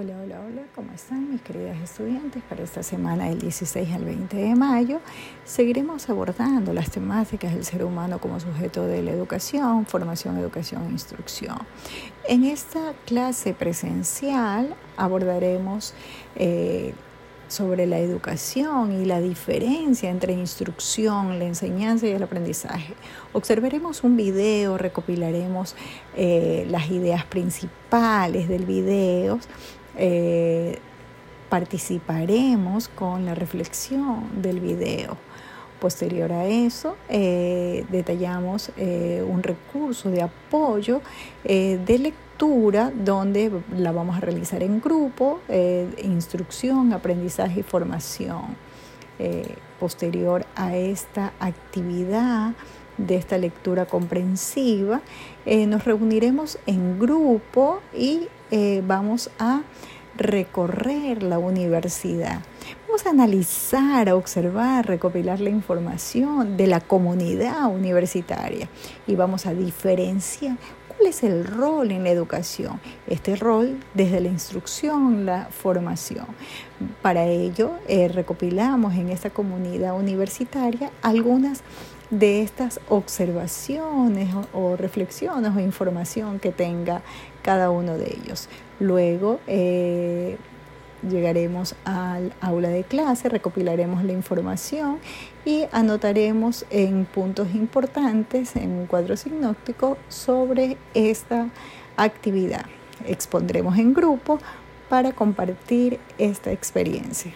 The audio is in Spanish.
Hola, hola, hola, ¿cómo están mis queridas estudiantes? Para esta semana del 16 al 20 de mayo seguiremos abordando las temáticas del ser humano como sujeto de la educación, formación, educación e instrucción. En esta clase presencial abordaremos eh, sobre la educación y la diferencia entre instrucción, la enseñanza y el aprendizaje. Observaremos un video, recopilaremos eh, las ideas principales del video, eh, participaremos con la reflexión del video. Posterior a eso, eh, detallamos un recurso de apoyo de lectura donde la vamos a realizar en grupo, eh, instrucción, aprendizaje y formación. Eh, posterior a esta actividad de esta lectura comprensiva, eh, nos reuniremos en grupo y vamos a recorrer la universidad. Vamos a analizar, a observar, recopilar la información de la comunidad universitaria y vamos a diferenciar ¿Cuál es el rol en la educación? Este rol desde la instrucción, la formación. Para ello, eh, recopilamos en esta comunidad universitaria algunas de estas observaciones o, reflexiones o información que tenga cada uno de ellos. Luego, eh, llegaremos al aula de clase, recopilaremos la información y anotaremos en puntos importantes en un cuadro sinóptico sobre esta actividad. Expondremos en grupo para compartir esta experiencia.